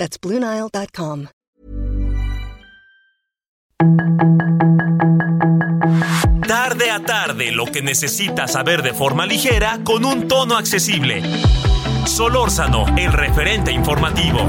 That's BlueNile.com. Tarde a tarde, lo que necesitas saber de forma ligera con un tono accesible. Solórzano, el referente informativo.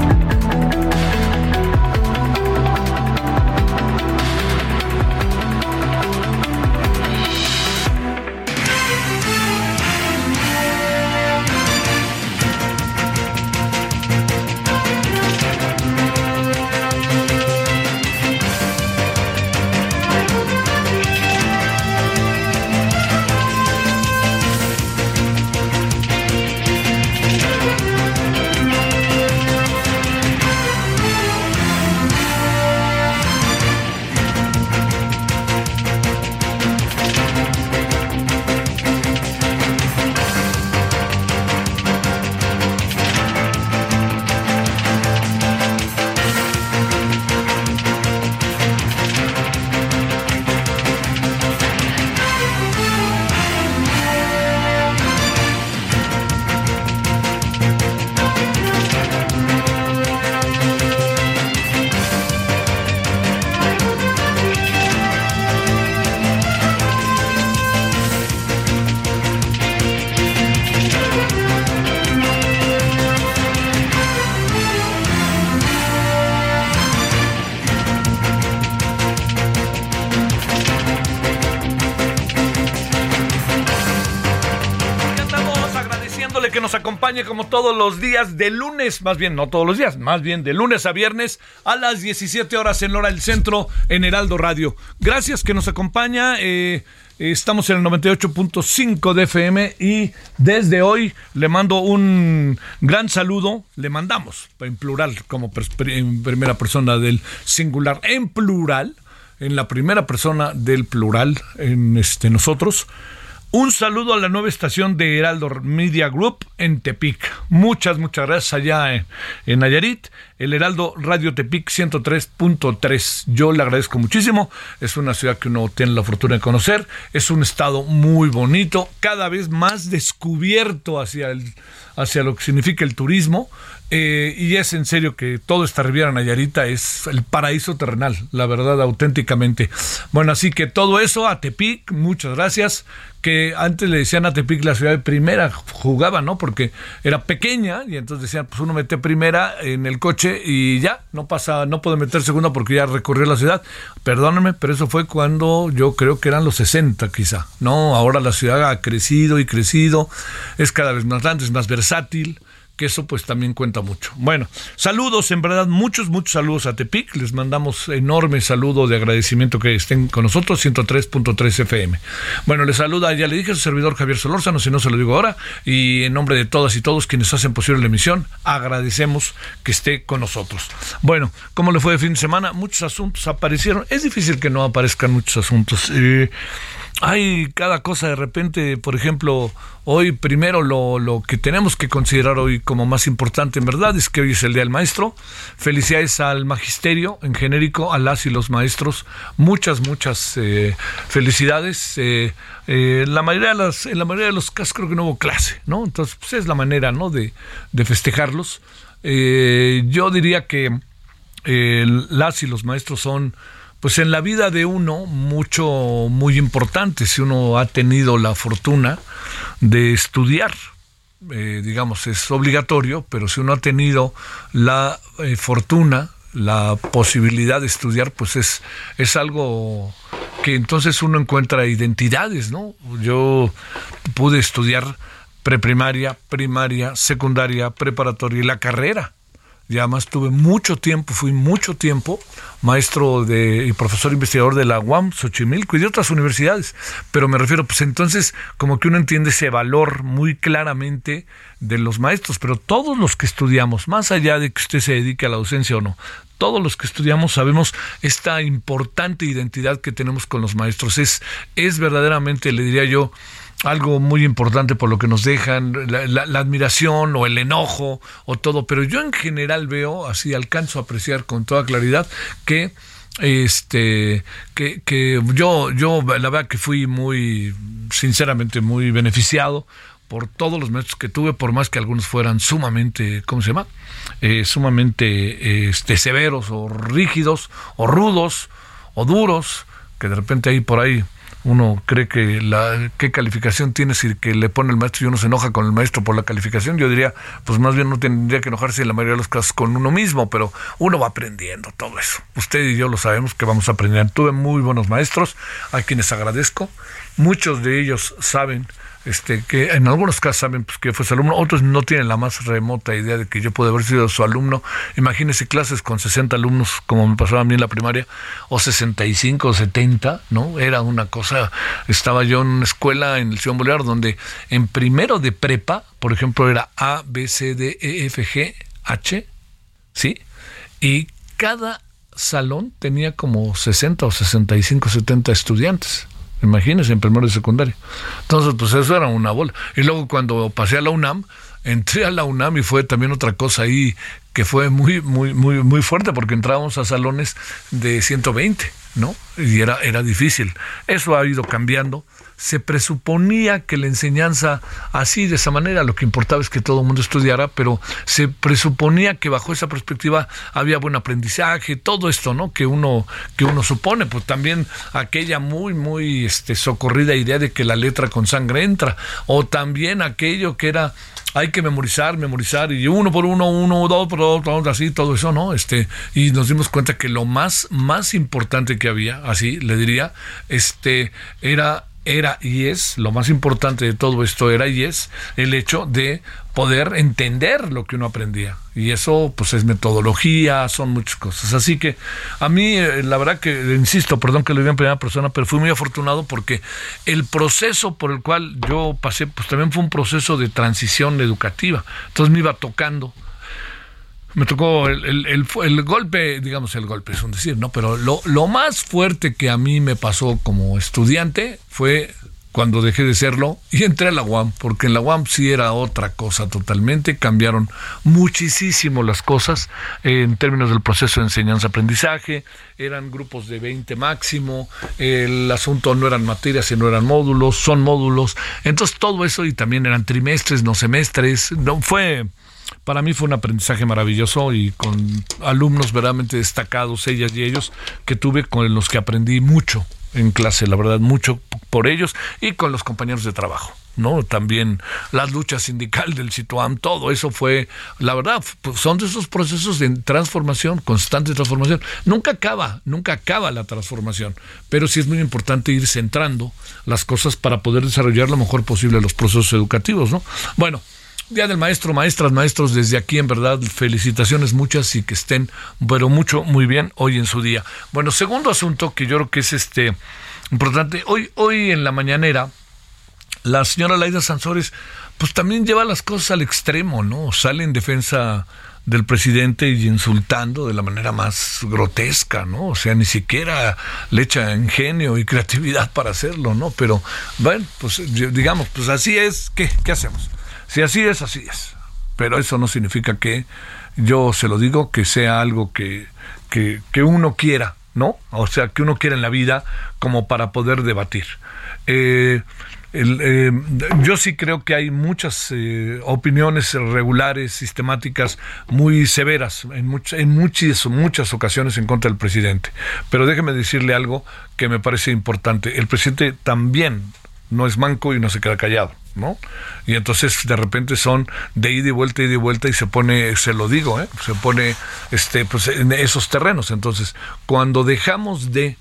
Como todos los días de lunes, más bien no todos los días, más bien de lunes a viernes a las 17 horas en hora del centro en Heraldo Radio. Gracias que nos acompaña. Eh, estamos en el 98.5 de FM y desde hoy le mando un gran saludo. Le mandamos en plural, como en primera persona del singular, en plural, en la primera persona del plural, en este nosotros un saludo a la nueva estación de Heraldo Media Group en Tepic. Muchas, muchas gracias allá en, en Nayarit. El Heraldo Radio Tepic 103.3. Yo le agradezco muchísimo. Es una ciudad que uno tiene la fortuna de conocer. Es un estado muy bonito, cada vez más descubierto hacia, el, hacia lo que significa el turismo. Eh, y es en serio que todo esta Riviera Nayarita es el paraíso terrenal, la verdad, auténticamente. Bueno, así que todo eso a Tepic, muchas gracias que antes le decían a Tepic la ciudad de primera, jugaba, ¿no? Porque era pequeña y entonces decían, pues uno mete primera en el coche y ya, no pasa, no puede meter segunda porque ya recorrió la ciudad. Perdónenme, pero eso fue cuando yo creo que eran los 60 quizá, ¿no? Ahora la ciudad ha crecido y crecido, es cada vez más grande, es más versátil que eso pues también cuenta mucho. Bueno, saludos, en verdad, muchos, muchos saludos a Tepic. Les mandamos enorme saludo de agradecimiento que estén con nosotros, 103.3 FM. Bueno, les saluda, ya le dije su servidor Javier Solórzano, si no se lo digo ahora, y en nombre de todas y todos quienes hacen posible la emisión, agradecemos que esté con nosotros. Bueno, ¿cómo le fue de fin de semana? Muchos asuntos aparecieron. Es difícil que no aparezcan muchos asuntos. Eh, hay cada cosa de repente, por ejemplo, hoy primero lo, lo, que tenemos que considerar hoy como más importante en verdad es que hoy es el Día del Maestro. Felicidades al magisterio en genérico, a las y los maestros. Muchas, muchas eh, felicidades. Eh, eh, la mayoría de las, en la mayoría de los casos creo que no hubo clase, ¿no? Entonces, pues es la manera, ¿no? De, de festejarlos. yo diría que las y los maestros son pues en la vida de uno mucho, muy importante, si uno ha tenido la fortuna de estudiar. Eh, digamos, es obligatorio, pero si uno ha tenido la eh, fortuna, la posibilidad de estudiar, pues es, es algo que entonces uno encuentra identidades, ¿no? Yo pude estudiar preprimaria, primaria, secundaria, preparatoria y la carrera y además tuve mucho tiempo, fui mucho tiempo maestro de, y profesor investigador de la UAM, Xochimilco y de otras universidades. Pero me refiero, pues entonces, como que uno entiende ese valor muy claramente de los maestros, pero todos los que estudiamos, más allá de que usted se dedique a la docencia o no, todos los que estudiamos sabemos esta importante identidad que tenemos con los maestros. Es, es verdaderamente, le diría yo, algo muy importante por lo que nos dejan, la, admiración o el enojo o todo, pero yo en general veo, así alcanzo a apreciar con toda claridad que este que, que yo yo la verdad que fui muy sinceramente muy beneficiado por todos los maestros que tuve, por más que algunos fueran sumamente, ¿cómo se llama? Eh, sumamente este, severos o rígidos o rudos o duros, que de repente ahí por ahí uno cree que la qué calificación tiene si que le pone el maestro y uno se enoja con el maestro por la calificación, yo diría, pues más bien no tendría que enojarse en la mayoría de los casos con uno mismo, pero uno va aprendiendo todo eso. Usted y yo lo sabemos que vamos a aprender. Tuve muy buenos maestros, a quienes agradezco. Muchos de ellos saben este, que en algunos casos saben pues, que fue su alumno, otros no tienen la más remota idea de que yo pude haber sido su alumno. Imagínense clases con 60 alumnos, como me pasaba a mí en la primaria, o 65 o 70, ¿no? Era una cosa, estaba yo en una escuela en el Ciudad Bolívar donde en primero de prepa, por ejemplo, era A, B, C, D, E, F, G, H, ¿sí? Y cada salón tenía como 60 o 65, 70 estudiantes. Imagínense, en primero de secundaria. Entonces, pues eso era una bola. Y luego cuando pasé a la UNAM, entré a la UNAM y fue también otra cosa ahí que fue muy, muy, muy, muy fuerte porque entrábamos a salones de 120, ¿no? Y era, era difícil. Eso ha ido cambiando se presuponía que la enseñanza así, de esa manera, lo que importaba es que todo el mundo estudiara, pero se presuponía que bajo esa perspectiva había buen aprendizaje, todo esto, ¿no? Que uno, que uno supone, pues también aquella muy, muy este, socorrida idea de que la letra con sangre entra, o también aquello que era hay que memorizar, memorizar, y uno por uno, uno, dos por dos, así, todo eso, ¿no? Este, y nos dimos cuenta que lo más, más importante que había, así le diría, este, era era y es, lo más importante de todo esto era y es el hecho de poder entender lo que uno aprendía. Y eso pues es metodología, son muchas cosas. Así que a mí, eh, la verdad que, insisto, perdón que lo diga en primera persona, pero fui muy afortunado porque el proceso por el cual yo pasé, pues también fue un proceso de transición educativa. Entonces me iba tocando me tocó el, el, golpe, digamos el golpe es un decir, ¿no? Pero lo, lo más fuerte que a mí me pasó como estudiante fue cuando dejé de serlo y entré a la UAM, porque en la UAM sí era otra cosa totalmente, cambiaron muchísimo las cosas en términos del proceso de enseñanza-aprendizaje, eran grupos de 20 máximo, el asunto no eran materias, sino eran módulos, son módulos, entonces todo eso y también eran trimestres, no semestres, no fue para mí fue un aprendizaje maravilloso y con alumnos verdaderamente destacados, ellas y ellos, que tuve con los que aprendí mucho en clase, la verdad, mucho por ellos y con los compañeros de trabajo. ¿no? También la lucha sindical del Situam, todo eso fue, la verdad, pues, son de esos procesos de transformación, constante transformación. Nunca acaba, nunca acaba la transformación, pero sí es muy importante ir centrando las cosas para poder desarrollar lo mejor posible los procesos educativos, ¿no? Bueno, Día del Maestro, maestras, maestros, desde aquí en verdad felicitaciones muchas y que estén, pero mucho, muy bien hoy en su día. Bueno, segundo asunto que yo creo que es este importante, hoy, hoy en la mañanera, la señora Laida Sansores, pues también lleva las cosas al extremo, ¿no? Sale en defensa del presidente y insultando de la manera más grotesca, ¿no? O sea, ni siquiera le echa ingenio y creatividad para hacerlo, ¿no? Pero, bueno, pues digamos, pues así es, ¿qué, qué hacemos? Si así es, así es. Pero eso no significa que yo se lo digo, que sea algo que, que, uno quiera, ¿no? O sea, que uno quiera en la vida como para poder debatir. Eh, eh, yo sí creo que hay muchas eh, opiniones regulares, sistemáticas, muy severas en, en muchas, muchas ocasiones en contra del presidente. Pero déjeme decirle algo que me parece importante. El presidente también no es manco y no se queda callado. ¿No? Y entonces de repente son de ida y vuelta, ida y vuelta y se pone, se lo digo, ¿eh? se pone este, pues, en esos terrenos. Entonces, cuando dejamos de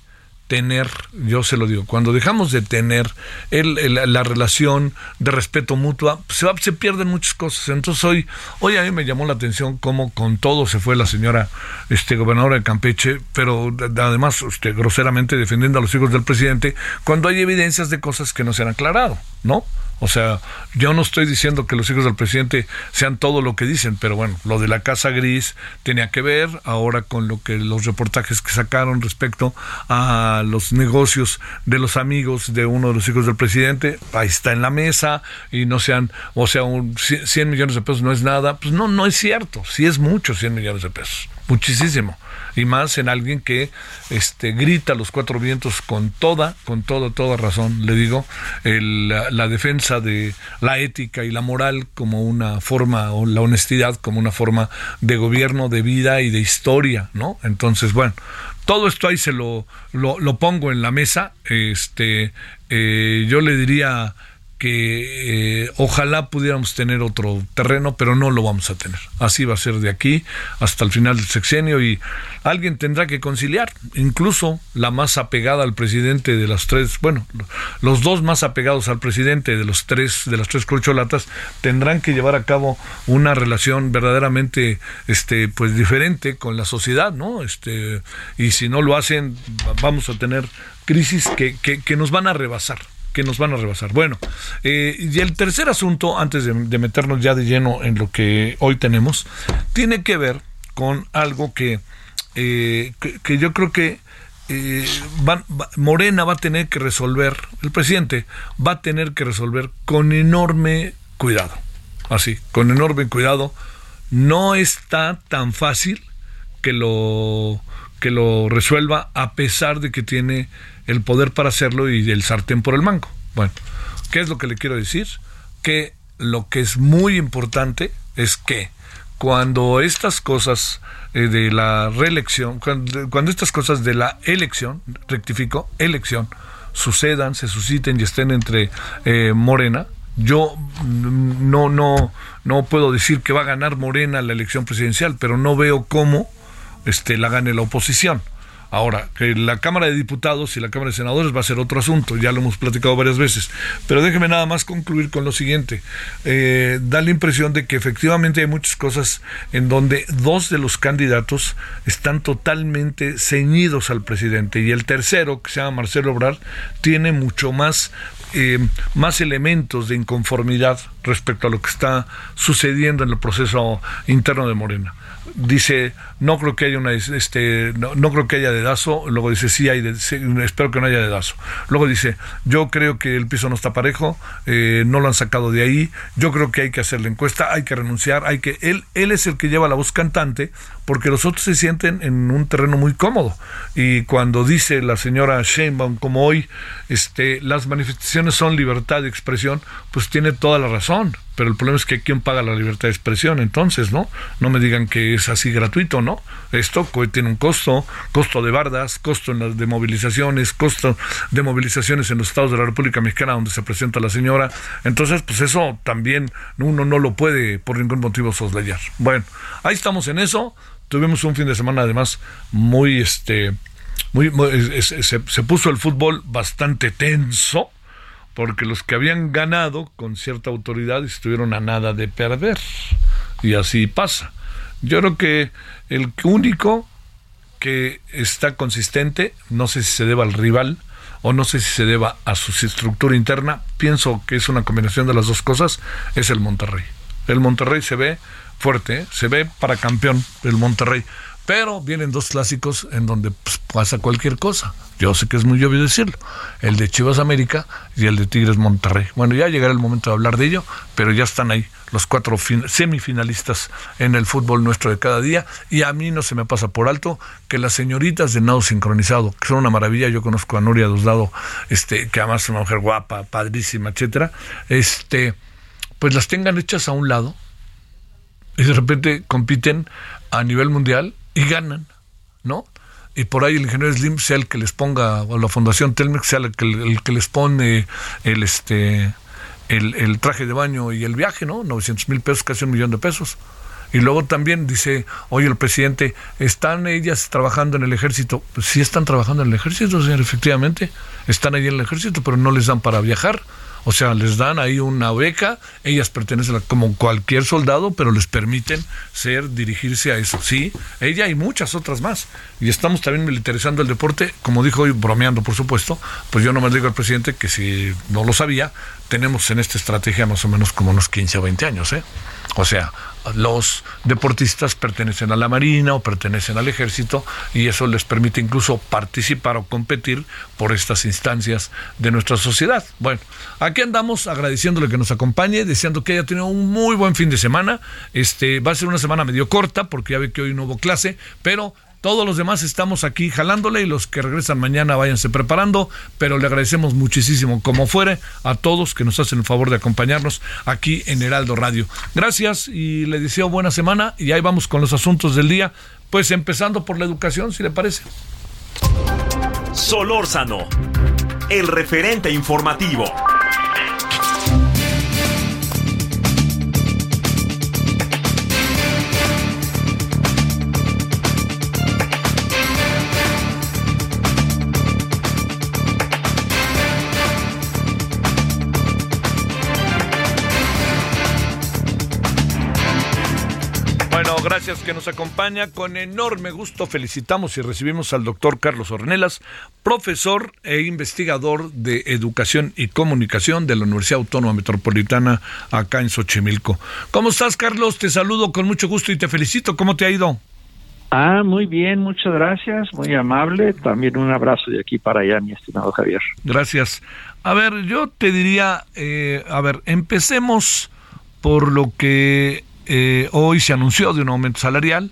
tener, yo se lo digo, cuando dejamos de tener el, la relación de respeto mutua, se, va, se pierden muchas cosas. Entonces hoy, hoy a mí me llamó la atención cómo con todo se fue la señora este, gobernadora de Campeche, pero además usted, groseramente defendiendo a los hijos del presidente, cuando hay evidencias de cosas que no se han aclarado, ¿no? O sea, yo no estoy diciendo que los hijos del presidente sean todo lo que dicen, pero bueno, lo de la Casa Gris tenía que ver ahora con lo que los reportajes que sacaron respecto a los negocios de los amigos de uno de los hijos del presidente, ahí está en la mesa y no sean, o sea, un 100 millones de pesos no es nada, pues no, no es cierto, sí es mucho 100 millones de pesos, muchísimo y más en alguien que este grita los cuatro vientos con toda, con toda, toda razón, le digo, la, defensa de la ética y la moral como una forma, o la honestidad como una forma de gobierno, de vida y de historia, ¿no? Entonces, bueno, todo esto ahí se lo, lo, pongo en la mesa, este, eh, yo le diría que eh, ojalá pudiéramos tener otro terreno, pero no lo vamos a tener. Así va a ser de aquí hasta el final del sexenio y alguien tendrá que conciliar. Incluso la más apegada al presidente de las tres, bueno, los dos más apegados al presidente de los tres, de las tres corcholatas, tendrán que llevar a cabo una relación verdaderamente, este, pues diferente con la sociedad, ¿no? Este, y si no lo hacen, vamos a tener crisis que, que, que nos van a rebasar que nos van a rebasar. Bueno, eh, y el tercer asunto, antes de, meternos ya de lleno en lo que hoy tenemos, tiene que ver con algo que, eh, que, yo creo que eh, Morena va a tener que resolver, el presidente va a tener que resolver con enorme cuidado. Así, con enorme cuidado. No está tan fácil que lo que lo resuelva a pesar de que tiene el poder para hacerlo y el sartén por el mango. Bueno, ¿qué es lo que le quiero decir? Que lo que es muy importante es que cuando estas cosas eh, de la reelección, cuando, estas cosas de la elección, rectifico, elección, sucedan, se susciten y estén entre eh, Morena, yo no, no, no puedo decir que va a ganar Morena la elección presidencial, pero no veo cómo este, la gane la oposición. Ahora, que la Cámara de Diputados y la Cámara de Senadores va a ser otro asunto, ya lo hemos platicado varias veces. Pero déjeme nada más concluir con lo siguiente. Eh, da la impresión de que efectivamente hay muchas cosas en donde dos de los candidatos están totalmente ceñidos al presidente y el tercero, que se llama Marcelo Obrar, tiene mucho más eh, más elementos de inconformidad respecto a lo que está sucediendo en el proceso interno de Morena dice no creo que haya una este no, creo que haya dedazo luego dice sí hay espero que no haya dedazo luego dice yo creo que el piso no está parejo eh, no lo han sacado de ahí yo creo que hay que hacer la encuesta hay que renunciar hay que él él es el que lleva la voz cantante porque los otros se sienten en un terreno muy cómodo y cuando dice la señora Sheinbaum como hoy este las manifestaciones son libertad de expresión pues tiene toda la razón pero el problema es que quién paga la libertad de expresión entonces, ¿no? No me digan que es así gratuito, ¿no? Esto tiene un costo, costo de bardas, costo en las de movilizaciones, costo de movilizaciones en los estados de la República Mexicana donde se presenta la señora. Entonces, pues eso también uno no lo puede por ningún motivo soslayar. Bueno, ahí estamos en eso. Tuvimos un fin de semana además muy este muy, se, se puso el fútbol bastante tenso porque los que habían ganado con cierta autoridad estuvieron a nada de perder. Y así pasa. Yo creo que el único que está consistente, no sé si se deba al rival o no sé si se deba a su estructura interna, pienso que es una combinación de las dos cosas, es el Monterrey. El Monterrey se ve fuerte, se ve para campeón el Monterrey. Pero vienen dos clásicos en donde pues, pasa cualquier cosa. Yo sé que es muy obvio decirlo. El de Chivas América y el de Tigres Monterrey. Bueno, ya llegará el momento de hablar de ello, pero ya están ahí los cuatro semifinalistas en el fútbol nuestro de cada día. Y a mí no se me pasa por alto que las señoritas de nado sincronizado, que son una maravilla, yo conozco a Nuria Dosdado, este, que además es una mujer guapa, padrísima, etcétera, este, pues las tengan hechas a un lado y de repente compiten a nivel mundial y ganan, ¿no? Y por ahí el ingeniero Slim sea el que les ponga, o la Fundación Telmex sea el que, el que les pone el este el, traje de baño y el viaje, ¿no? 900 mil pesos, casi un millón de pesos. Y luego también dice, oye, el presidente, ¿están ellas trabajando en el ejército? Pues sí están trabajando en el ejército, señor, efectivamente. Están ahí en el ejército, pero no les dan para viajar. O sea, les dan ahí una beca, ellas pertenecen como cualquier soldado, pero les permiten ser, dirigirse a eso. Sí, ella y muchas otras más. Y estamos también militarizando el deporte, como dijo hoy, bromeando por supuesto, pues yo nomás digo al presidente que si no lo sabía, tenemos en esta estrategia más o menos como unos 15 o 20 años, ¿eh? O sea, los deportistas pertenecen a la Marina o pertenecen al Ejército y eso les permite incluso participar o competir por estas instancias de nuestra sociedad. Bueno, aquí andamos agradeciéndole que nos acompañe, deseando que haya tenido un muy buen fin de semana. Este va a ser una semana medio corta porque ya ve que hoy no hubo clase, pero todos los demás estamos aquí jalándole y los que regresan mañana váyanse preparando, pero le agradecemos muchísimo, como fuere, a todos que nos hacen el favor de acompañarnos aquí en Heraldo Radio. Gracias y le deseo buena semana y ahí vamos con los asuntos del día, pues empezando por la educación, si le parece. Solórzano, el referente informativo. Gracias que nos acompaña. Con enorme gusto felicitamos y recibimos al doctor Carlos Ornelas, profesor e investigador de Educación y Comunicación de la Universidad Autónoma Metropolitana acá en Xochimilco. ¿Cómo estás, Carlos? Te saludo con mucho gusto y te felicito. ¿Cómo te ha ido? Ah, muy bien, muchas gracias, muy amable. También un abrazo de aquí para allá, mi estimado Javier. Gracias. A ver, yo te diría, eh, a ver, empecemos por lo que eh, hoy se anunció de un aumento salarial,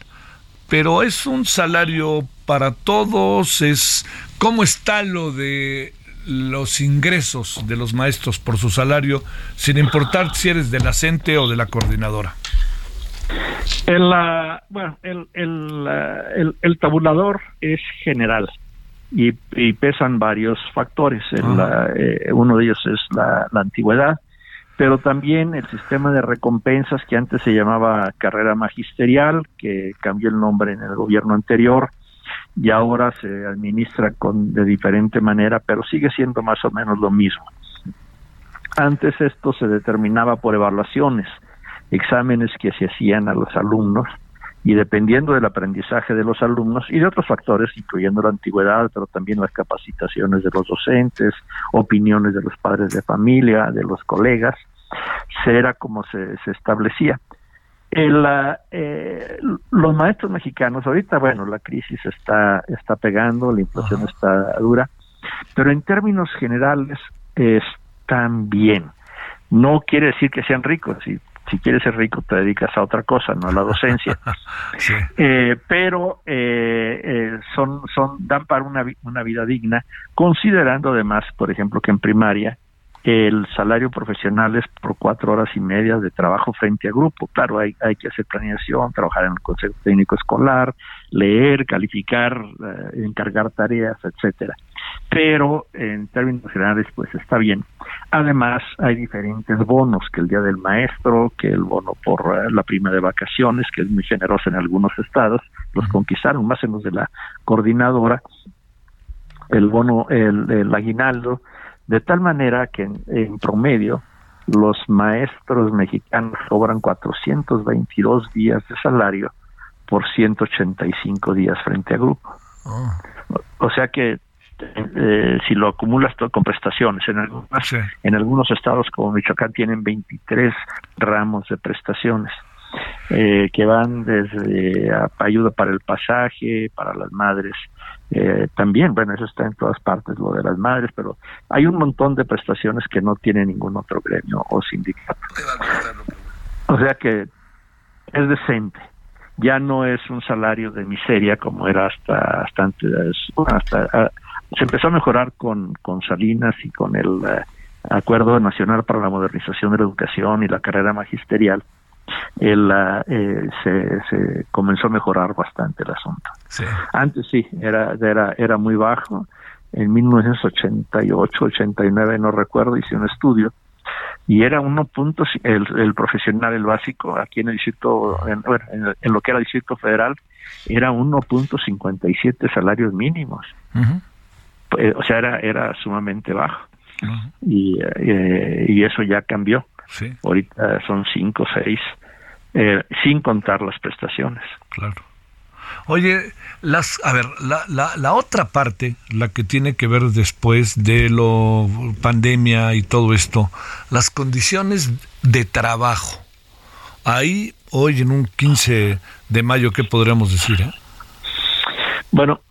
pero es un salario para todos, es cómo está lo de los ingresos de los maestros por su salario, sin importar si eres de la CENTE o de la coordinadora. El, bueno, el, el, el, tabulador es general y, pesan varios factores. Eh, uno de ellos es la, la antigüedad, pero también el sistema de recompensas que antes se llamaba carrera magisterial, que cambió el nombre en el gobierno anterior y ahora se administra con de diferente manera, pero sigue siendo más o menos lo mismo. Antes esto se determinaba por evaluaciones, exámenes que se hacían a los alumnos y dependiendo del aprendizaje de los alumnos y de otros factores, incluyendo la antigüedad, pero también las capacitaciones de los docentes, opiniones de los padres de familia, de los colegas, era como se, se establecía. El, eh, los maestros mexicanos, ahorita, bueno, la crisis está, está pegando, la inflación está dura, pero en términos generales están bien. No quiere decir que sean ricos, si, si quieres ser rico te dedicas a otra cosa, no a la docencia. eh, pero eh, eh, son, son, dan para una, una vida digna, considerando además, por ejemplo, que en primaria el salario profesional es por cuatro horas y media de trabajo frente a grupo. Claro, hay, hay que hacer planeación, trabajar en el consejo técnico escolar, leer, calificar, eh, encargar tareas, etcétera. Pero en términos generales, pues está bien. Además, hay diferentes bonos, que el día del maestro, que el bono por eh, la prima de vacaciones, que es muy generoso en algunos estados, los conquistaron más en los de la coordinadora, el bono, el, el aguinaldo, de tal manera que en, promedio los maestros mexicanos cobran 422 días de salario por 185 días frente a grupo. Oh. O sea que eh, si lo acumulas todo con prestaciones, en, algunas, en algunos estados como Michoacán tienen 23 ramos de prestaciones. Eh, que van desde ayuda para el pasaje, para las madres eh, también, bueno, eso está en todas partes, lo de las madres, pero hay un montón de prestaciones que no tiene ningún otro gremio o sindicato. O sea que es decente. Ya no es un salario de miseria como era hasta, hasta antes. hasta, ah, se empezó a mejorar con, con Salinas y con el eh, Acuerdo Nacional para la Modernización de la Educación y la carrera magisterial el, eh, se, se, comenzó a mejorar bastante el asunto. Antes sí, era, era, era muy bajo. En 1988, 89, no recuerdo, hice un estudio y era uno punto el, el profesional, el básico, aquí en el distrito, en, en, lo que era el distrito federal, era 1.57 salarios mínimos. Pues, o sea, era, era sumamente bajo. y, eh, y eso ya cambió. Ahorita son 5 o 6, eh, sin contar las prestaciones. Claro. Oye, las, a ver, la, la, la, otra parte, la que tiene que ver después de lo pandemia y todo esto, las condiciones de trabajo. Ahí, hoy en un 15 de mayo, ¿qué podríamos decir? Eh? Bueno,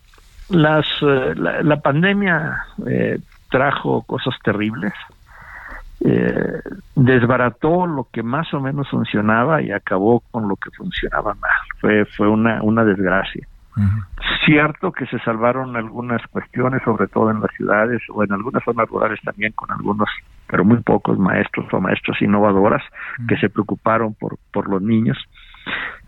las, eh, la, pandemia eh, trajo cosas terribles. Eh, desbarató lo que más o menos funcionaba y acabó con lo que funcionaba mal. Fue, fue una, una desgracia. Cierto que se salvaron algunas cuestiones, sobre todo en las ciudades o en algunas zonas rurales también, con algunos, pero muy pocos maestros o maestros innovadoras que se preocuparon por, por los niños.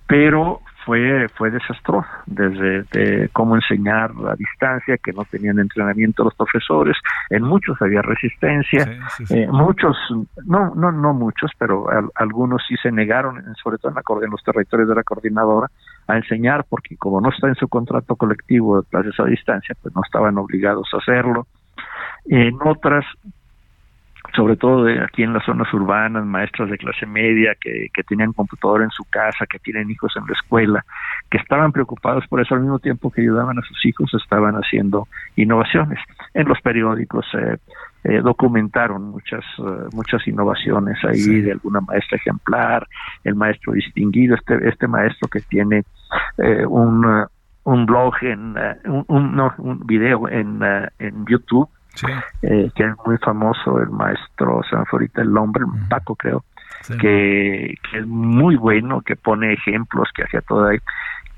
Pero fue fue desastroso desde cómo enseñar a distancia que no tenían entrenamiento los profesores en muchos había resistencia eh, muchos no no no muchos pero algunos sí se negaron sobre todo en, en los territorios de la coordinadora a enseñar porque como no está en su contrato colectivo de clases a distancia pues no estaban obligados a hacerlo. En otras sobre todo de aquí en las zonas urbanas, maestros de clase media que, que tenían computador en su casa, que tienen hijos en la escuela, que estaban preocupados por eso al mismo tiempo que ayudaban a sus hijos, estaban haciendo innovaciones. En los periódicos eh, eh, documentaron muchas eh, muchas innovaciones ahí de alguna maestra ejemplar, el maestro distinguido, este este maestro que tiene un un blog en un, un, no, un video en, en YouTube eh, que es muy famoso, el maestro Sanforita el hombre, Paco creo, que, es muy bueno, que pone ejemplos, que hacía todo ahí,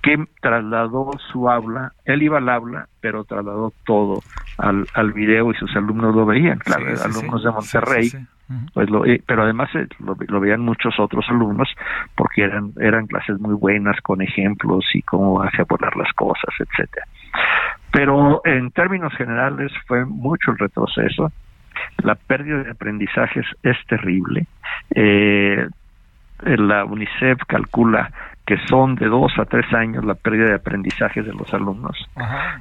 que trasladó su aula, él iba al aula, pero trasladó todo al, al video y sus alumnos lo veían, claro, alumnos de Monterrey, pues lo, eh, pero además eh, lo, lo, veían muchos otros alumnos porque eran eran clases muy buenas con ejemplos y cómo hacía volar las cosas, etcétera. Pero en términos generales fue mucho el retroceso. La pérdida de aprendizajes es terrible. Eh, la UNICEF calcula que son de dos a tres años la pérdida de aprendizajes de los alumnos.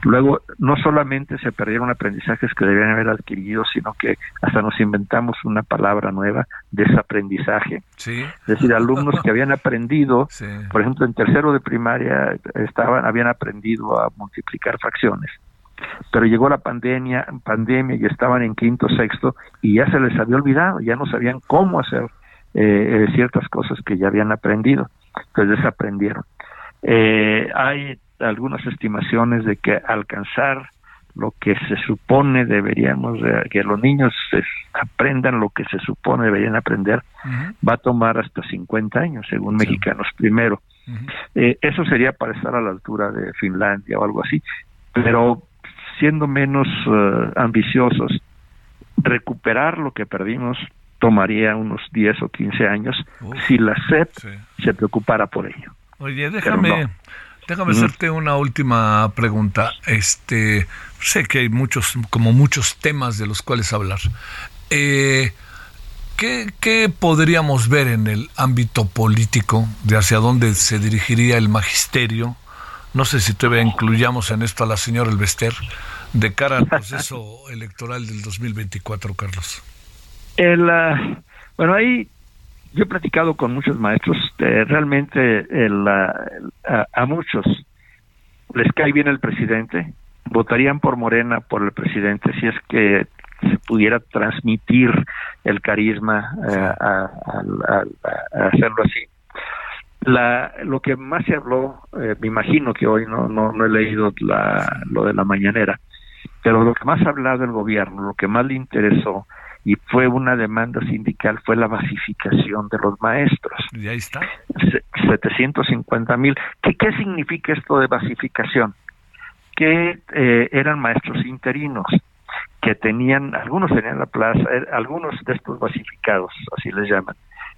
Luego, no solamente se perdieron aprendizajes que debían haber adquirido, sino que hasta nos inventamos una palabra nueva, desaprendizaje. Es decir, alumnos que habían aprendido, por ejemplo, en tercero de primaria estaban, habían aprendido a multiplicar fracciones. Pero llegó la pandemia, pandemia y estaban en quinto, sexto y ya se les había olvidado, ya no sabían cómo hacer eh, eh, ciertas cosas que ya habían aprendido, pues desaprendieron. Eh, hay algunas estimaciones de que alcanzar lo que se supone deberíamos, que los niños aprendan lo que se supone deberían aprender, va a tomar hasta 50 años, según mexicanos primero. eh, eso sería para estar a la altura de Finlandia o algo así, pero siendo menos ambiciosos, recuperar lo que perdimos tomaría unos 10 o 15 años si la SEP se preocupara por ello. Oye, déjame, déjame hacerte una última pregunta. Este, sé que hay muchos, como muchos temas de los cuales hablar. Eh, ¿qué, ¿Qué podríamos ver en el ámbito político de hacia dónde se dirigiría el magisterio? No sé si todavía incluyamos en esto a la señora Elvester de cara al proceso electoral del 2024, Carlos. El, uh, bueno, ahí yo he platicado con muchos maestros, eh, realmente el, uh, a muchos les cae bien el presidente, votarían por Morena por el presidente si es que se pudiera transmitir el carisma a, a, a, hacerlo así. La, lo que más se habló, eh, me imagino que hoy no, no, no he leído la, lo de la mañanera, pero lo que más ha hablado el gobierno, lo que más le interesó y fue una demanda sindical, fue la basificación de los maestros. Y ahí está. 750 mil. ¿Qué, ¿Qué significa esto de basificación? Que eh, eran maestros interinos, que tenían, algunos tenían la plaza, eh, algunos de estos basificados, así les llaman,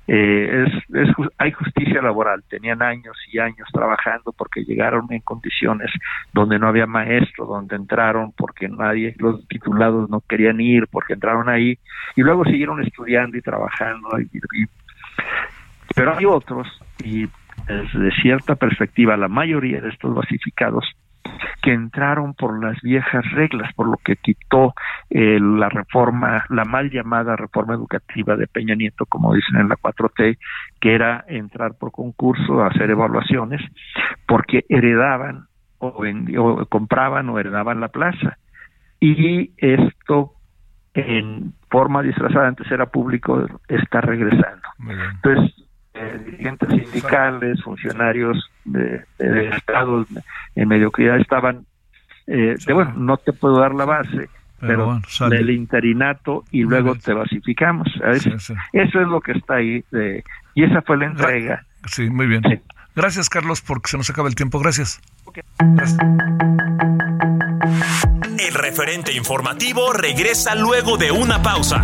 eh, es, hay justicia laboral. Tenían años y años trabajando porque llegaron en condiciones donde no había maestro, donde entraron porque nadie, los titulados no querían ir porque entraron ahí y luego siguieron estudiando y trabajando. pero hay otros y desde cierta perspectiva la mayoría de estos basificados que entraron por las viejas reglas, por lo que quitó eh, la reforma, la mal llamada reforma educativa de Peña Nieto, como dicen en la 4T, que era entrar por concurso, hacer evaluaciones, porque heredaban o, o compraban o heredaban la plaza. Y esto en forma disfrazada antes era público, está regresando. Entonces, eh, dirigentes sindicales, funcionarios de, estados en mediocridad estaban, eh, de bueno, no te puedo dar la base, pero, del interinato y luego te basificamos. Eso es lo que está ahí y esa fue la entrega. Sí, muy bien. Gracias, Carlos, porque se nos acaba el tiempo. Gracias. El referente informativo regresa luego de una pausa.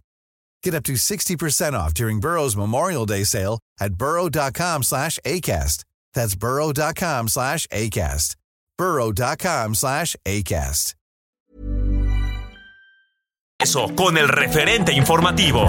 Get up to 60% off during Burrow's Memorial Day sale at burrow.com slash ACAST. That's burrow.com slash ACAST. burrow.com slash ACAST. Eso, con el referente informativo.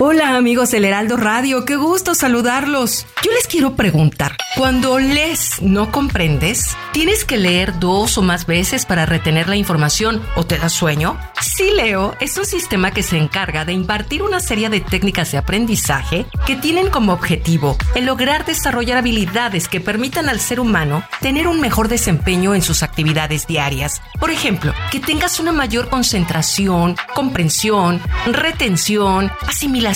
Hola amigos del Heraldo Radio, qué gusto saludarlos. Yo les quiero preguntar, cuando lees no comprendes, ¿tienes que leer dos o más veces para retener la información o te da sueño? Sí Leo es un sistema que se encarga de impartir una serie de técnicas de aprendizaje que tienen como objetivo el lograr desarrollar habilidades que permitan al ser humano tener un mejor desempeño en sus actividades diarias. Por ejemplo, que tengas una mayor concentración, comprensión, retención, asimilación,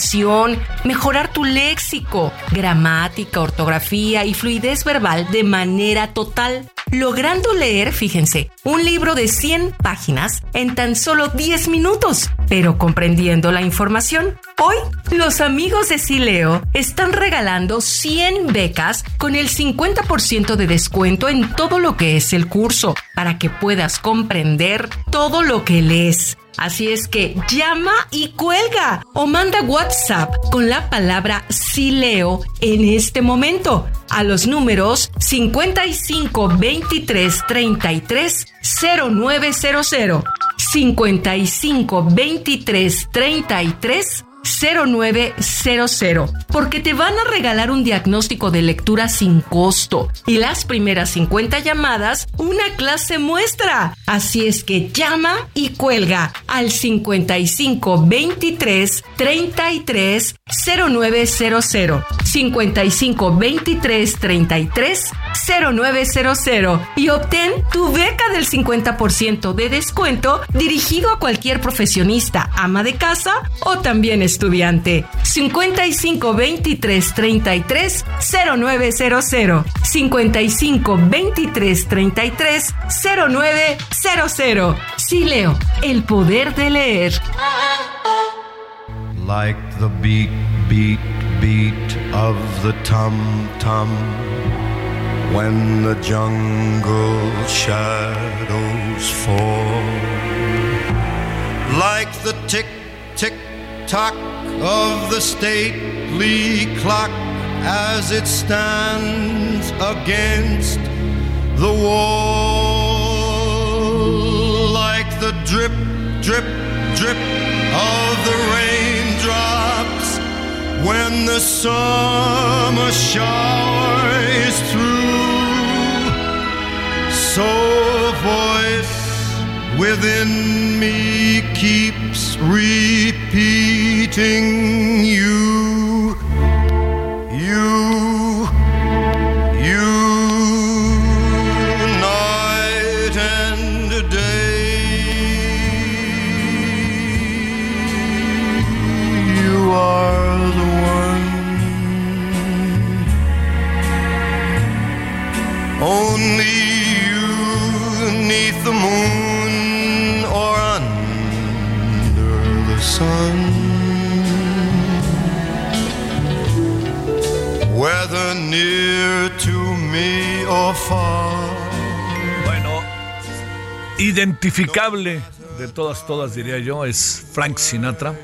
mejorar tu léxico, gramática, ortografía y fluidez verbal de manera total, logrando leer, fíjense, un libro de 100 páginas en tan solo 10 minutos, pero comprendiendo la información. Hoy, los amigos de Sileo están regalando 100 becas con el 50% de descuento en todo lo que es el curso, para que puedas comprender todo lo que lees. Así es que llama y cuelga o manda WhatsApp con la palabra Sileo en este momento a los números 55 23 33 0900 55 23 33 0900 porque te van a regalar un diagnóstico de lectura sin costo y las primeras 50 llamadas una clase muestra. Así es que llama y cuelga al 55 23 33 0900 55 23 33 0900 y obtén tu beca del 50% de descuento dirigido a cualquier profesionista, ama de casa o también estudiante. 55 23 33 0900 55 23 33 0900 Sí, el poder de leer. Like the beat, beat, beat of the tum tum. when the jungle shadows fall. Like the tick, tick, tock of the stately clock as it stands against the wall. Like the drip, drip, drip of the raindrops when the summer shower is through. So voice within me keeps repeating you identificable de todas, todas diría yo, es Frank Sinatra,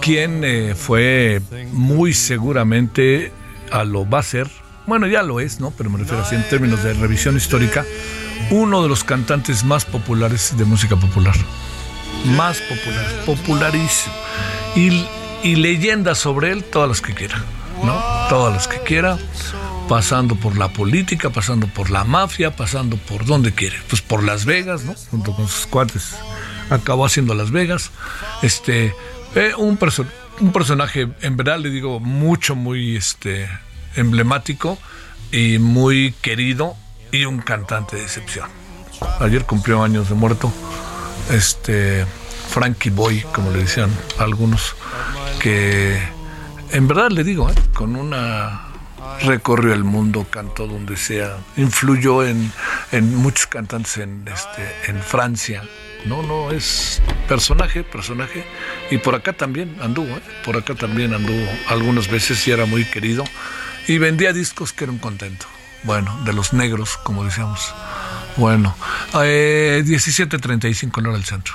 quien eh, fue muy seguramente a lo va a ser, bueno ya lo es, ¿no? Pero me refiero así en términos de revisión histórica, uno de los cantantes más populares de música popular. Más popular, popularísimo. Y, y leyendas sobre él, todas las que quiera, ¿no? Todas las que quiera pasando por la política, pasando por la mafia, pasando por donde quiere, pues por Las Vegas, ¿no? Junto con sus cuates. Acabó haciendo Las Vegas. Este, eh, un, un personaje, en verdad le digo, mucho, muy este, emblemático y muy querido y un cantante de excepción. Ayer cumplió años de muerto. Este, Frankie Boy, como le decían algunos, que en verdad le digo, ¿eh? con una recorrió el mundo, cantó donde sea, influyó en, en muchos cantantes en, este, en Francia. No, no, es personaje, personaje. Y por acá también anduvo, ¿eh? por acá también anduvo algunas veces y era muy querido. Y vendía discos que eran contento. Bueno, de los negros, como decíamos. Bueno, eh, 17.35 en hora del centro.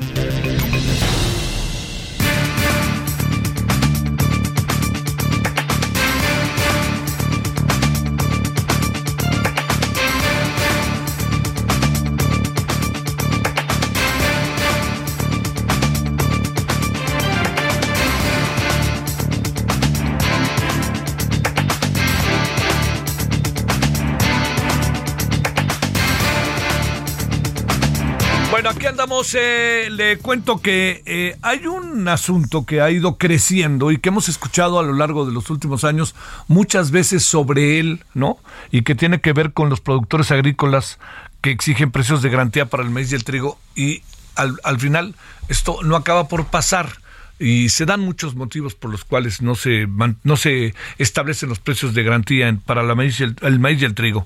Eh, le cuento que eh, hay un asunto que ha ido creciendo y que hemos escuchado a lo largo de los últimos años muchas veces sobre él, ¿no? Y que tiene que ver con los productores agrícolas que exigen precios de garantía para el maíz y el trigo y al final esto no acaba por pasar y se dan muchos motivos por los cuales no se no se establecen los precios de garantía para maíz el maíz y el trigo.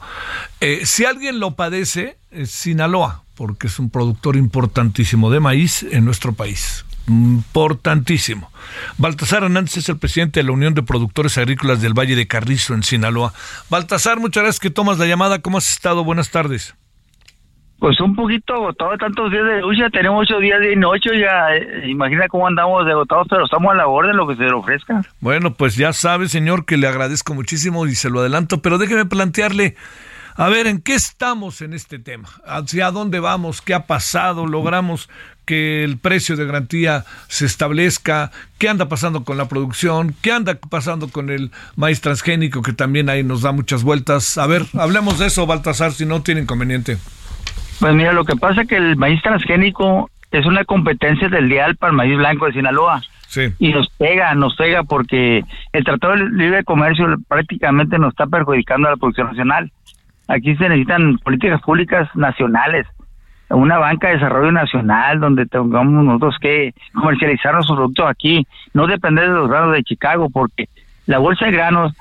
Eh, si alguien lo padece, es Sinaloa, porque es un productor importantísimo de maíz en nuestro país. Importantísimo. Baltasar Hernández es el presidente de la Unión de Productores Agrícolas del Valle de Carrizo, en Sinaloa. Baltasar, muchas gracias que tomas la llamada. ¿Cómo has estado? Buenas tardes. Pues un poquito agotado tantos días de lucha, tenemos ocho días de noche, ya eh, imagina cómo andamos agotados, pero estamos a la orden lo que se le ofrezca. Bueno, pues ya sabe, señor, que le agradezco muchísimo y se lo adelanto, pero déjeme plantearle, a ver, ¿en qué estamos en este tema? ¿Hacia dónde vamos? ¿Qué ha pasado? ¿Logramos que el precio de garantía se establezca? ¿Qué anda pasando con la producción? ¿Qué anda pasando con el maíz transgénico que también ahí nos da muchas vueltas? A ver, hablemos de eso, Baltasar, si no tiene inconveniente. Pues mira, lo que pasa es que el maíz transgénico es una competencia del dial para el maíz blanco de Sinaloa. Sí. Y nos pega, nos pega porque el Tratado de Libre Comercio prácticamente nos está perjudicando a la producción nacional. Aquí se necesitan políticas públicas nacionales, una banca de desarrollo nacional donde tengamos nosotros que comercializar nuestros productos aquí, no depender de los granos de Chicago, porque la bolsa de granos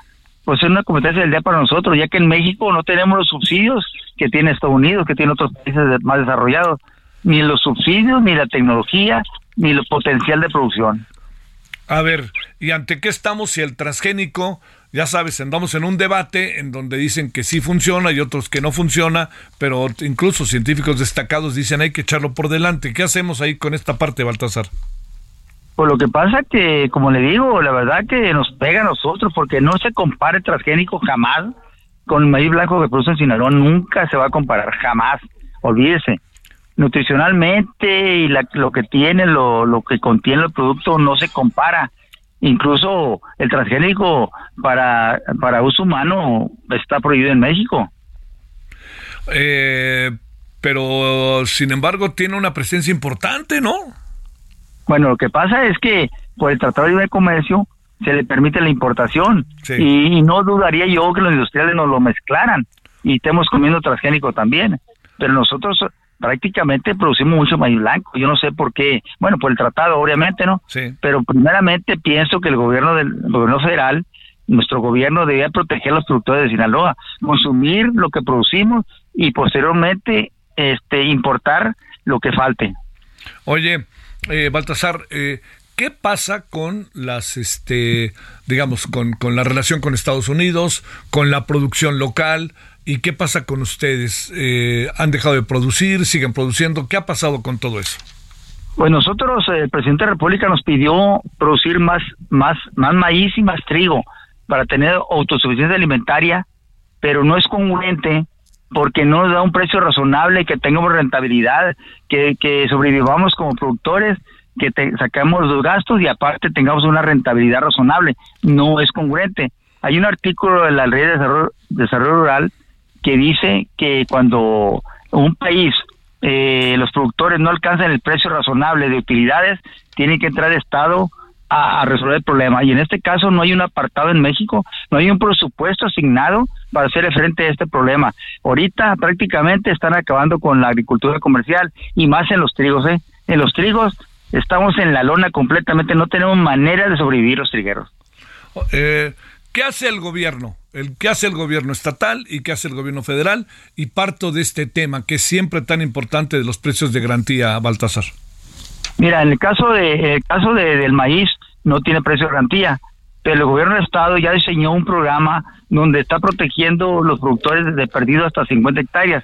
pues es una competencia del día para nosotros, ya que en México no tenemos los subsidios que tiene Estados Unidos, que tiene otros países más desarrollados, ni los subsidios, ni la tecnología, ni el potencial de producción. A ver, ¿y ante qué estamos si el transgénico, ya sabes, andamos en un debate en donde dicen que sí funciona y otros que no funciona, pero incluso científicos destacados dicen hay que echarlo por delante. ¿Qué hacemos ahí con esta parte, Baltasar? Pues lo que pasa que, como le digo, la verdad que nos pega a nosotros, porque no se compara el transgénico jamás con el maíz blanco que produce Sinaloa, nunca se va a comparar, jamás, olvídese. Nutricionalmente y la- lo que tiene, lo, lo que contiene el producto no se compara. Incluso el transgénico para, para uso humano está prohibido en México. Eh, pero, sin embargo, tiene una presencia importante, ¿no? Bueno, lo que pasa es que por el Tratado de Libre Comercio se le permite la importación Sí. y, y no dudaría yo que los industriales nos lo mezclaran y estemos comiendo transgénico también. Pero nosotros prácticamente producimos mucho maíz blanco. Yo no sé por qué. Bueno, por el tratado, obviamente, ¿no? Sí. Pero primeramente pienso que el gobierno del el gobierno federal nuestro gobierno debía proteger a los productores de Sinaloa, consumir lo que producimos y posteriormente este importar lo que falte. Oye, eh, Baltasar, eh, ¿qué pasa con las, este, digamos, con, la relación con Estados Unidos, con la producción local? ¿Y qué pasa con ustedes? Eh, ¿Han dejado de producir? ¿Siguen produciendo? ¿Qué ha pasado con todo eso? Pues nosotros, eh, el presidente de la República nos pidió producir más, más, más maíz y más trigo para tener autosuficiencia alimentaria, pero no es congruente porque no nos da un precio razonable, que tengamos rentabilidad, que, que sobrevivamos como productores, que te, sacamos los gastos y aparte tengamos una rentabilidad razonable. No es congruente. Hay un artículo de la Ley de Desarrollo, Desarrollo Rural que dice que cuando un país, eh, los productores no alcanzan el precio razonable de utilidades, tiene que entrar Estado a, resolver el problema. Y en este caso no hay un apartado en México, no hay un presupuesto asignado para hacer frente a este problema. Ahorita prácticamente están acabando con la agricultura comercial y más en los trigos. ¿eh? En los trigos estamos en la lona completamente, no tenemos manera de sobrevivir los trigueros. Eh, ¿Qué hace el gobierno? El, ¿Qué hace el gobierno estatal y qué hace el gobierno federal? Y parto de este tema que es siempre tan importante de los precios de garantía, Baltasar. Mira, en el caso de el caso de, del maíz no tiene precio de garantía, pero el gobierno del estado ya diseñó un programa donde está protegiendo los productores de perdido hasta 50 hectáreas,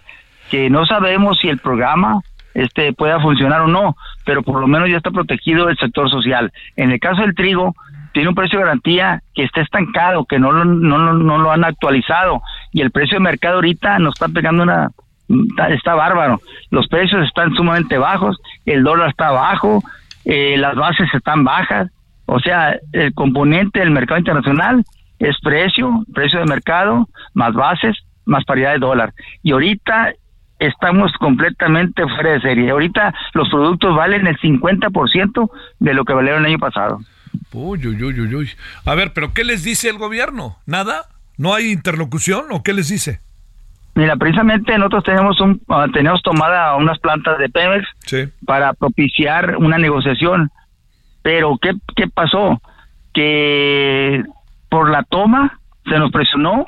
que no sabemos si el programa este pueda funcionar o no, pero por lo menos ya está protegido el sector social. En el caso del trigo, tiene un precio de garantía que está estancado, que no lo, no, no lo han actualizado y el precio de mercado ahorita nos está pegando una está, bárbaro. Los precios están sumamente bajos, el dólar está bajo, eh, las bases están bajas, o sea, el componente del mercado internacional es precio, precio de mercado, más bases, más paridad de dólar. Y ahorita estamos completamente fuera de serie. Ahorita los productos valen el 50% de lo que valieron el año pasado. Uy, uy, uy, uy. A ver, pero ¿qué les dice el gobierno? ¿Nada? ¿No hay interlocución o qué les dice? Mira, precisamente nosotros tenemos un ah, tenemos tomada unas plantas de Pemex para propiciar una negociación. Pero ¿qué, ¿qué pasó? Que por la toma se nos presionó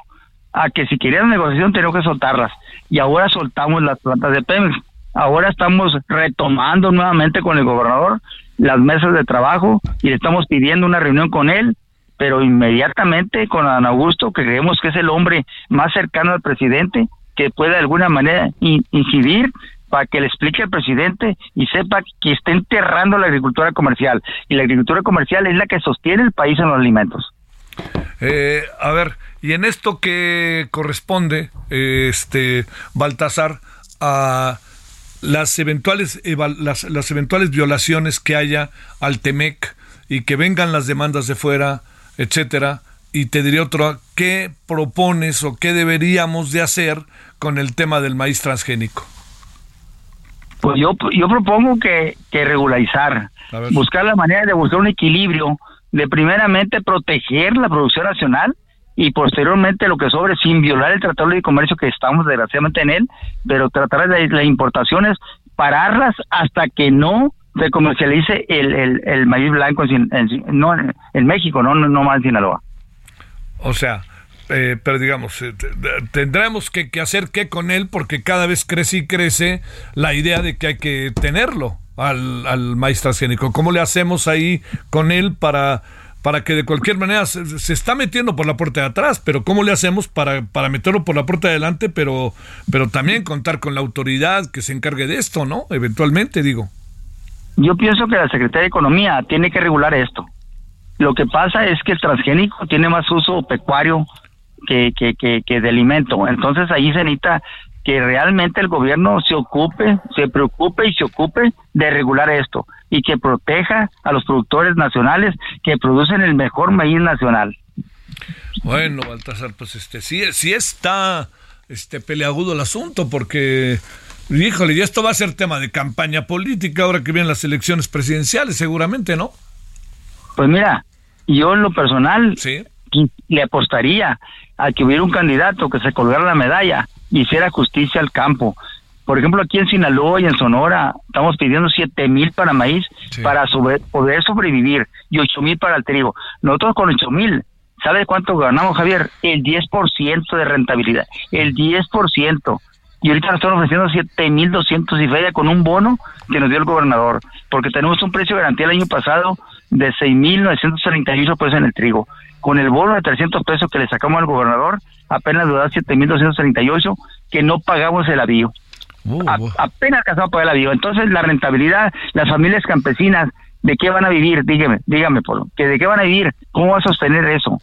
a que si querían negociación teníamos que soltarlas. Y ahora soltamos las plantas de Pemex. Ahora estamos retomando nuevamente con el gobernador las mesas de trabajo y le estamos pidiendo una reunión con él, pero inmediatamente con Ana Augusto, que creemos que es el hombre más cercano al presidente, que pueda de alguna manera incidir para que le explique al presidente y sepa que está enterrando la agricultura comercial. Y la agricultura comercial es la que sostiene el país en los alimentos. Eh, a ver, y en esto que corresponde, este Baltasar, a las eventuales, las, las eventuales violaciones que haya al TEMEC y que vengan las demandas de fuera, etcétera, y te diré otro, ¿qué propones o qué deberíamos de hacer con el tema del maíz transgénico? Pues yo, yo propongo que, que regularizar, buscar la manera de buscar un equilibrio, de primeramente proteger la producción nacional y posteriormente lo que sobre sin violar el Tratado de Comercio que estamos desgraciadamente en él, pero tratar de las importaciones, pararlas hasta que no se comercialice el, el, el maíz blanco en, no, en México, no, no, más en Sinaloa. O sea, eh, pero digamos, eh, tendremos que, que, hacer qué con él porque cada vez crece y crece la idea de que hay que tenerlo al, al maíz transgénico. ¿Cómo le hacemos ahí con él para para que de cualquier manera se, está metiendo por la puerta de atrás, pero ¿cómo le hacemos para, para meterlo por la puerta de adelante, pero, pero también contar con la autoridad que se encargue de esto, ¿no? Eventualmente, digo. Yo pienso que la Secretaría de Economía tiene que regular esto. Lo que pasa es que el transgénico tiene más uso pecuario que, que, que, que de alimento. Entonces ahí se necesita que realmente el gobierno se ocupe, se preocupe y se ocupe de regular esto y que proteja a los productores nacionales que producen el mejor maíz nacional. Bueno, Baltasar, pues este sí, sí está este peleagudo el asunto porque híjole, y esto va a ser tema de campaña política ahora que vienen las elecciones presidenciales, seguramente, ¿no? Pues mira, yo en lo personal ¿Sí? le apostaría a que hubiera un candidato que se colgara la medalla hiciera justicia al campo. Por ejemplo, aquí en Sinaloa y en Sonora estamos pidiendo siete mil para maíz para poder sobrevivir y ocho mil para el trigo. Nosotros con ocho mil ¿Sabe cuánto ganamos, Javier? El 10% de rentabilidad. El 10%. Y ahorita nos están ofreciendo 7.200 y feria con un bono que nos dio el gobernador. Porque tenemos un precio de garantía el año pasado de 6.938 pesos en el trigo. Con el bono de 300 pesos que le sacamos al gobernador, apenas nos da 7.238 que no pagamos el avío. Uh, A- uh. apenas alcanzamos a pagar el avío. Entonces, la rentabilidad, las familias campesinas, ¿de qué van a vivir? Dígame, dígame, Polo. ¿Que ¿De qué van a vivir? ¿Cómo va a sostener eso?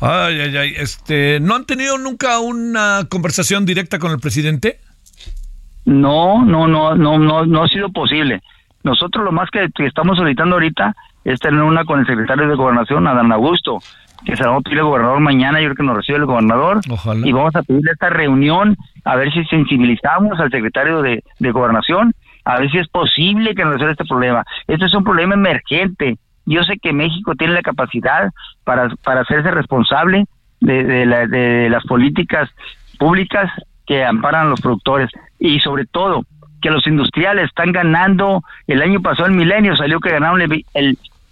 Ay, ay, ay. Este, ¿no han tenido nunca una conversación directa con el presidente? No, no, no, no, no, no ha sido posible. Nosotros lo más que, que estamos solicitando ahorita es tener una con el secretario de Gobernación, Adán Augusto, que se vamos a pedir al gobernador mañana, yo creo que nos recibe el gobernador, Ojalá. y vamos a pedirle esta reunión a ver si sensibilizamos al secretario de, de Gobernación, a ver si es posible que nos resuelva este problema. Este es un problema emergente. Yo sé que México tiene la capacidad para, para hacerse responsable de, de la- de las políticas públicas que amparan a los productores y sobre todo que los industriales están ganando, el año pasado el milenio salió que ganaron el,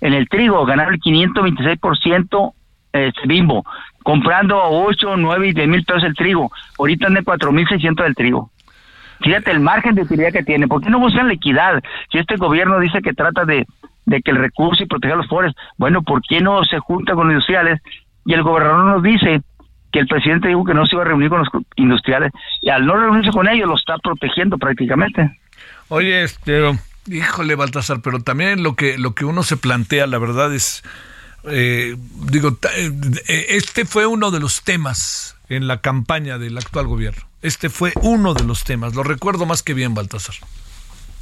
en el trigo, ganaron el 526% este, bimbo, comprando 8, 9 y 10 mil pesos el trigo, ahorita anda en 4.600 del trigo. Fíjate el margen de utilidad que tiene. ¿Por qué no buscan la equidad? Si este gobierno dice que trata de, de que el recurso y proteger los pobres, bueno, ¿por qué no se junta con los industriales? Y el gobernador nos dice que el presidente dijo que no se iba a reunir con los industriales y al no reunirse con ellos lo está protegiendo prácticamente. Oye, este, híjole, Baltasar, pero también lo que, lo que uno se plantea, la verdad es, eh, digo, ta- eh, este fue uno de los temas en la campaña del actual gobierno. Este fue uno de los temas, lo recuerdo más que bien, Baltasar.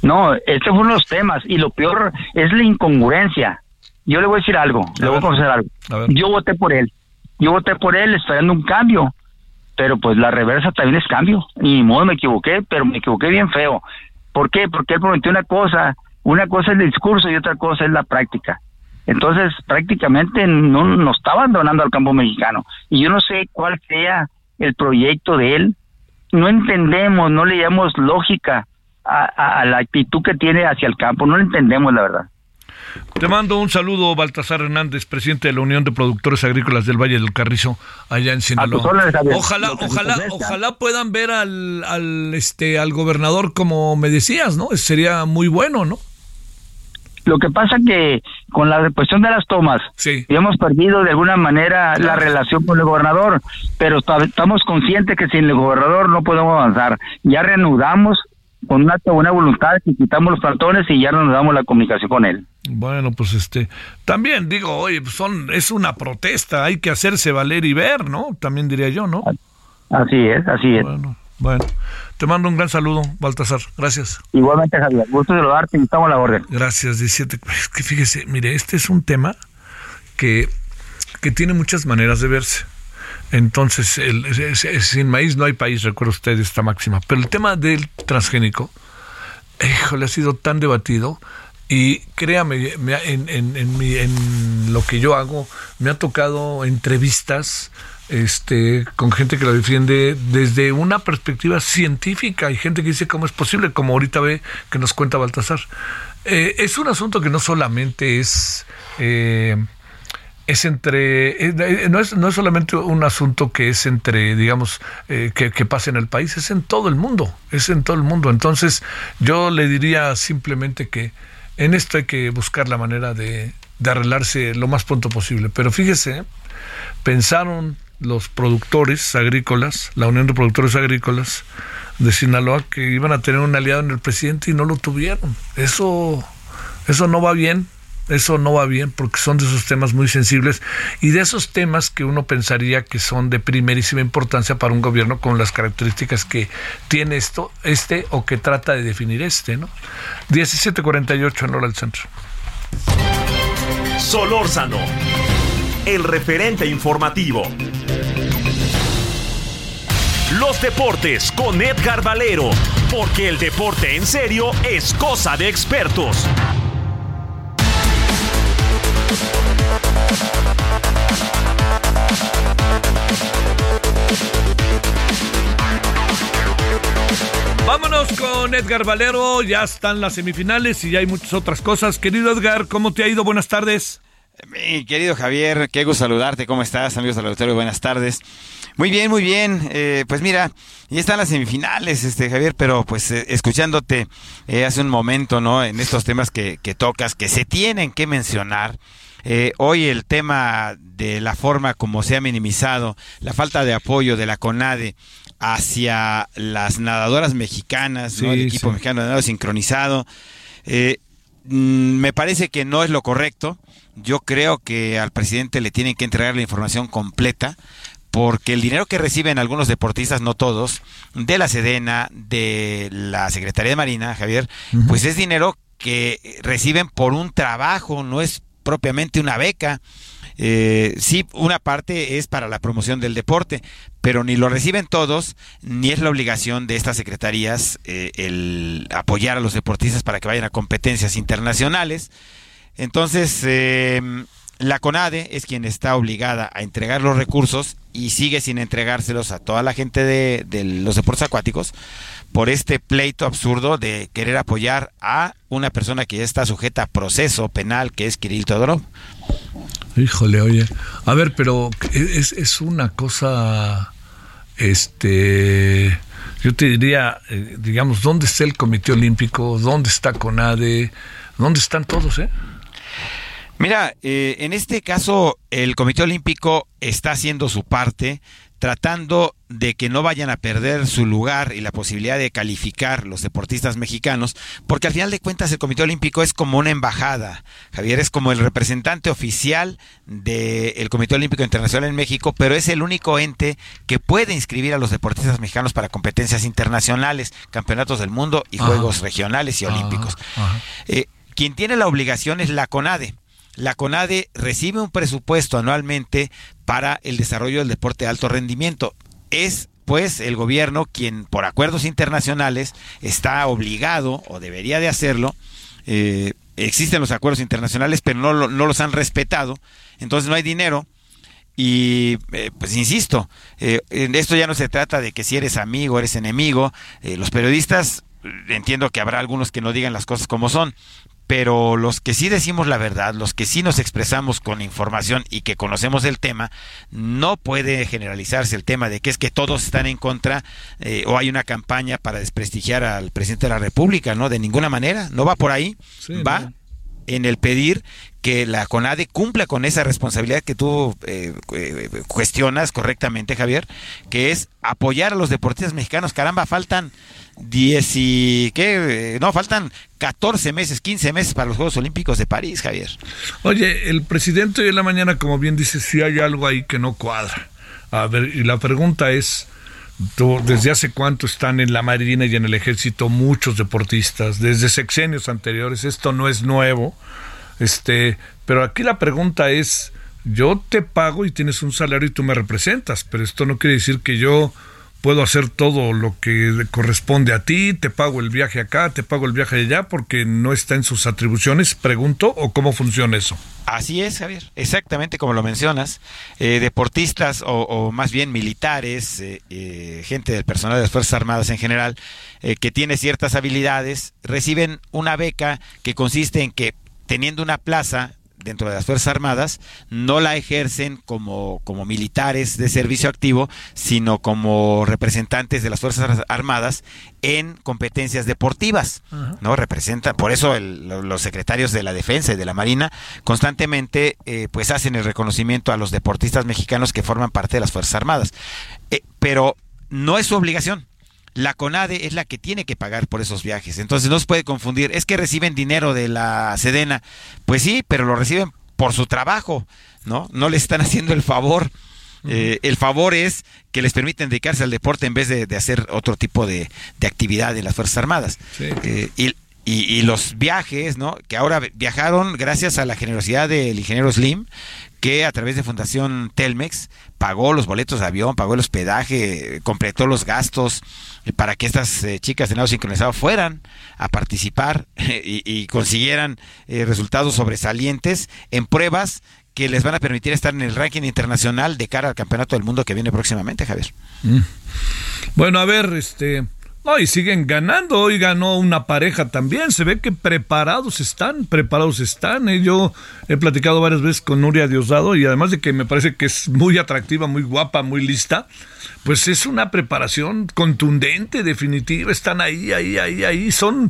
No, este fue uno de los temas y lo peor es la incongruencia. Yo le voy a decir algo, le voy a confesar algo. A. Yo voté por él, yo voté por él esperando un cambio, pero pues la reversa también es cambio. Y ni modo me equivoqué, pero me equivoqué bien feo. ¿Por qué? Porque él prometió una cosa, una cosa es el discurso y otra cosa es la práctica. Entonces, prácticamente no nos está abandonando al campo mexicano. Y yo no sé cuál sea el proyecto de él. No entendemos, no le damos lógica a, la actitud que tiene hacia el campo. No lo entendemos, la verdad. Te mando un saludo, Baltasar Hernández, presidente de la Unión de Productores Agrícolas del Valle del Carrizo, allá en Sinaloa. órdenes. Ojalá, ojalá, ojalá puedan ver al, al, este, al gobernador como me decías, ¿no? Sería muy bueno, ¿no? Lo que pasa que con la cuestión de las tomas, Sí. hemos perdido de alguna manera la relación con el gobernador, pero ta- estamos conscientes que sin el gobernador no podemos avanzar. Ya reanudamos con una buena voluntad que quitamos los plantones y ya nos damos la comunicación con él. Bueno, pues este, también digo, oye, pues son, es una protesta, hay que hacerse valer y ver, ¿no? También diría yo, ¿no? Así es, así es. Bueno, bueno. Te mando un gran saludo, Baltasar. Gracias. Igualmente, Javier, gusto de saludarte y estamos a la orden. Gracias, 17. Es que fíjese, mire, este es un tema que, que tiene muchas maneras de verse. Entonces, el- es- sin maíz no hay país, recuerda usted esta máxima. Pero el tema del transgénico, híjole, ha sido tan debatido y créame, me en, en- en mi- en lo que yo hago, me ha tocado entrevistas este, con gente que lo defiende desde una perspectiva científica y gente que dice cómo es posible, como ahorita ve que nos cuenta Baltasar. Eh, es un asunto que no solamente es... eh, es entre no es no es solamente un asunto que es entre digamos eh, que, que pasa en el país es en todo el mundo es en todo el mundo. Entonces yo le diría simplemente que en esto hay que buscar la manera de, de arreglarse lo más pronto posible. Pero fíjese pensaron los productores agrícolas la unión de productores agrícolas de Sinaloa que iban a tener un aliado en el presidente y no lo tuvieron. Eso eso no va bien eso no va bien porque son de esos temas muy sensibles y de esos temas que uno pensaría que son de primerísima importancia para un gobierno con las características que tiene esto, este o que trata de definir este, ¿no? 1748 en hora del centro. Solórzano, el referente informativo. Los deportes con Edgar Valero, porque el deporte en serio es cosa de expertos. Vámonos con Edgar Valero, ya están las semifinales y ya hay muchas otras cosas. Querido Edgar, ¿cómo te ha ido? Buenas tardes. Mi querido Javier, qué gusto saludarte. ¿Cómo estás, amigos del auditorio? Buenas tardes. Muy bien, muy bien. Eh, pues mira, ya están las semifinales, este Javier, pero pues eh, escuchándote eh, hace un momento, ¿no? En estos temas que, que tocas, que se tienen que mencionar. Hoy el tema de la forma como se ha minimizado la falta de apoyo de la CONADE hacia las nadadoras mexicanas, ¿no? el equipo mexicano de nado sincronizado. Mm, me parece que no es lo correcto. Yo creo que al presidente le tienen que entregar la información completa porque el dinero que reciben algunos deportistas, no todos, de la Sedena, de la Secretaría de Marina, Javier, pues es dinero que reciben por un trabajo, no es propiamente una beca. Eh, sí, una parte es para la promoción del deporte, pero ni lo reciben todos, ni es la obligación de estas secretarías eh, el apoyar a los deportistas para que vayan a competencias internacionales. Entonces, eh, la CONADE es quien está obligada a entregar los recursos y sigue sin entregárselos a toda la gente de, los deportes acuáticos por este pleito absurdo de querer apoyar a una persona que ya está sujeta a proceso penal, que es Kirill Todorov. Híjole, oye. A ver, pero es, es una cosa, este, yo te diría, eh, digamos, ¿dónde está el Comité Olímpico? ¿Dónde está CONADE? ¿Dónde están todos, eh? Mira, eh, en este caso el Comité Olímpico está haciendo su parte, tratando de que no vayan a perder su lugar y la posibilidad de calificar los deportistas mexicanos, porque al final de cuentas el Comité Olímpico es como una embajada, Javier es como el representante oficial del Comité Olímpico Internacional en México, pero es el único ente que puede inscribir a los deportistas mexicanos para competencias internacionales, campeonatos del mundo y juegos regionales y olímpicos. Eh, quien tiene la obligación es la CONADE la CONADE recibe un presupuesto anualmente para el desarrollo del deporte de alto rendimiento. Es pues el gobierno quien por acuerdos internacionales está obligado o debería de hacerlo. Eh, existen los acuerdos internacionales, pero no, los han respetado. Entonces no hay dinero. Y eh, pues insisto, eh, esto ya no se trata de que si eres amigo, eres enemigo. los periodistas, entiendo que habrá algunos que no digan las cosas como son, pero los que sí decimos la verdad, los que sí nos expresamos con información y que conocemos el tema, no puede generalizarse el tema de que es que todos están en contra eh, o hay una campaña para desprestigiar al presidente de la República, ¿no? De ninguna manera, no va por ahí, va en el pedir que la CONADE cumpla con esa responsabilidad que tú eh, eh, cuestionas correctamente, Javier, que es apoyar a los deportistas mexicanos. Caramba, faltan 10 y ¿qué? No, faltan 14 meses, 15 meses para los Juegos Olímpicos de París, Javier. Oye, el presidente hoy en la mañana, como bien dice, si hay algo ahí que no cuadra. A ver, y la pregunta es, ¿desde hace cuánto están en la Marina y en el Ejército muchos deportistas? Desde sexenios anteriores, esto no es nuevo. Este, pero aquí la pregunta es, yo te pago y tienes un salario y tú me representas, pero esto no quiere decir que yo puedo hacer todo lo que corresponde a ti, te pago el viaje acá, te pago el viaje allá, porque no está en sus atribuciones, pregunto, o cómo funciona eso. Así es, Javier, exactamente como lo mencionas, eh, deportistas o, más bien militares, eh, eh, gente del personal de las Fuerzas Armadas en general, que tiene ciertas habilidades, reciben una beca que consiste en que teniendo una plaza dentro de las Fuerzas Armadas no la ejercen como, como militares de servicio activo, sino como representantes de las Fuerzas Armadas en competencias deportivas, ¿no? Representan, por eso los secretarios de la Defensa y de la Marina constantemente eh, pues hacen el reconocimiento a los deportistas mexicanos que forman parte de las Fuerzas Armadas. Eh, pero no es su obligación la CONADE es la que tiene que pagar por esos viajes. Entonces no se puede confundir. Es que reciben dinero de la Sedena. Pues sí, pero lo reciben por su trabajo, ¿no? No le están haciendo el favor. Eh, el favor es que les permiten dedicarse al deporte en vez de, hacer otro tipo de, actividad en las Fuerzas Armadas. Eh, y, y, los viajes, ¿no? Que ahora viajaron gracias a la generosidad del ingeniero Slim, que a través de Fundación Telmex pagó los boletos de avión, pagó el hospedaje, completó los gastos para que estas eh, chicas de nado sincronizado fueran a participar y, consiguieran eh, resultados sobresalientes en pruebas que les van a permitir estar en el ranking internacional de cara al campeonato del mundo que viene próximamente, Javier. Mm. Bueno, a ver, este No, y siguen ganando. Hoy ganó una pareja también. Se ve que preparados están, preparados están. ¿eh? Yo he platicado varias veces con Nuria Diosdado y además de que me parece que es muy atractiva, muy guapa, muy lista, pues es una preparación contundente, definitiva. Están ahí, ahí, ahí, ahí. Son,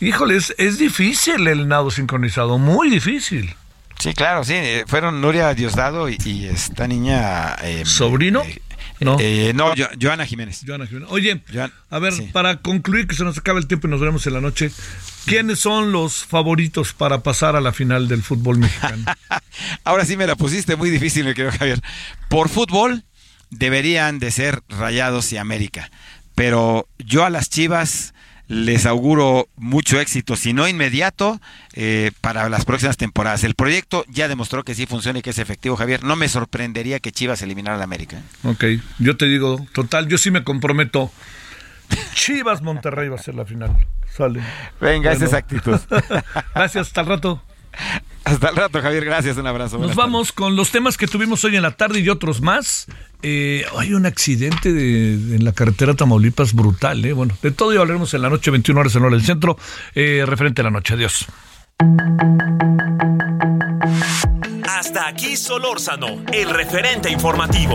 híjoles, es difícil el nado sincronizado, muy difícil. Sí, claro, sí. eh, Fueron Nuria Diosdado y, y esta niña... eh, ¿Sobrino? eh, No. eh, no, Jo- Joana Jiménez. Joana Jiménez. Oye, Joan- a ver, sí. para concluir que se nos acaba el tiempo y nos veremos en la noche, ¿quiénes son los favoritos para pasar a la final del fútbol mexicano? Ahora sí me la pusiste muy difícil, me creo, Javier. Por fútbol deberían de ser Rayados y América, pero yo a las Chivas les auguro mucho éxito, si no inmediato, eh, para las próximas temporadas. El proyecto ya demostró que sí funciona y que es efectivo, Javier. No me sorprendería que Chivas eliminara a la América. ok, yo te digo, total, yo sí me comprometo. Chivas Monterrey va a ser la final. Sale. Venga, esa es actitud. Gracias, hasta el rato. Hasta el rato, Javier. Gracias, un abrazo. Nos vamos con los temas que tuvimos hoy en la tarde y otros más. Eh, hay un accidente de- en la carretera Tamaulipas brutal, ¿eh? Bueno, de todo y hablaremos en la noche, 21 horas en hora del centro, eh, referente a la noche. Adiós. Hasta aquí Solórzano, el referente informativo.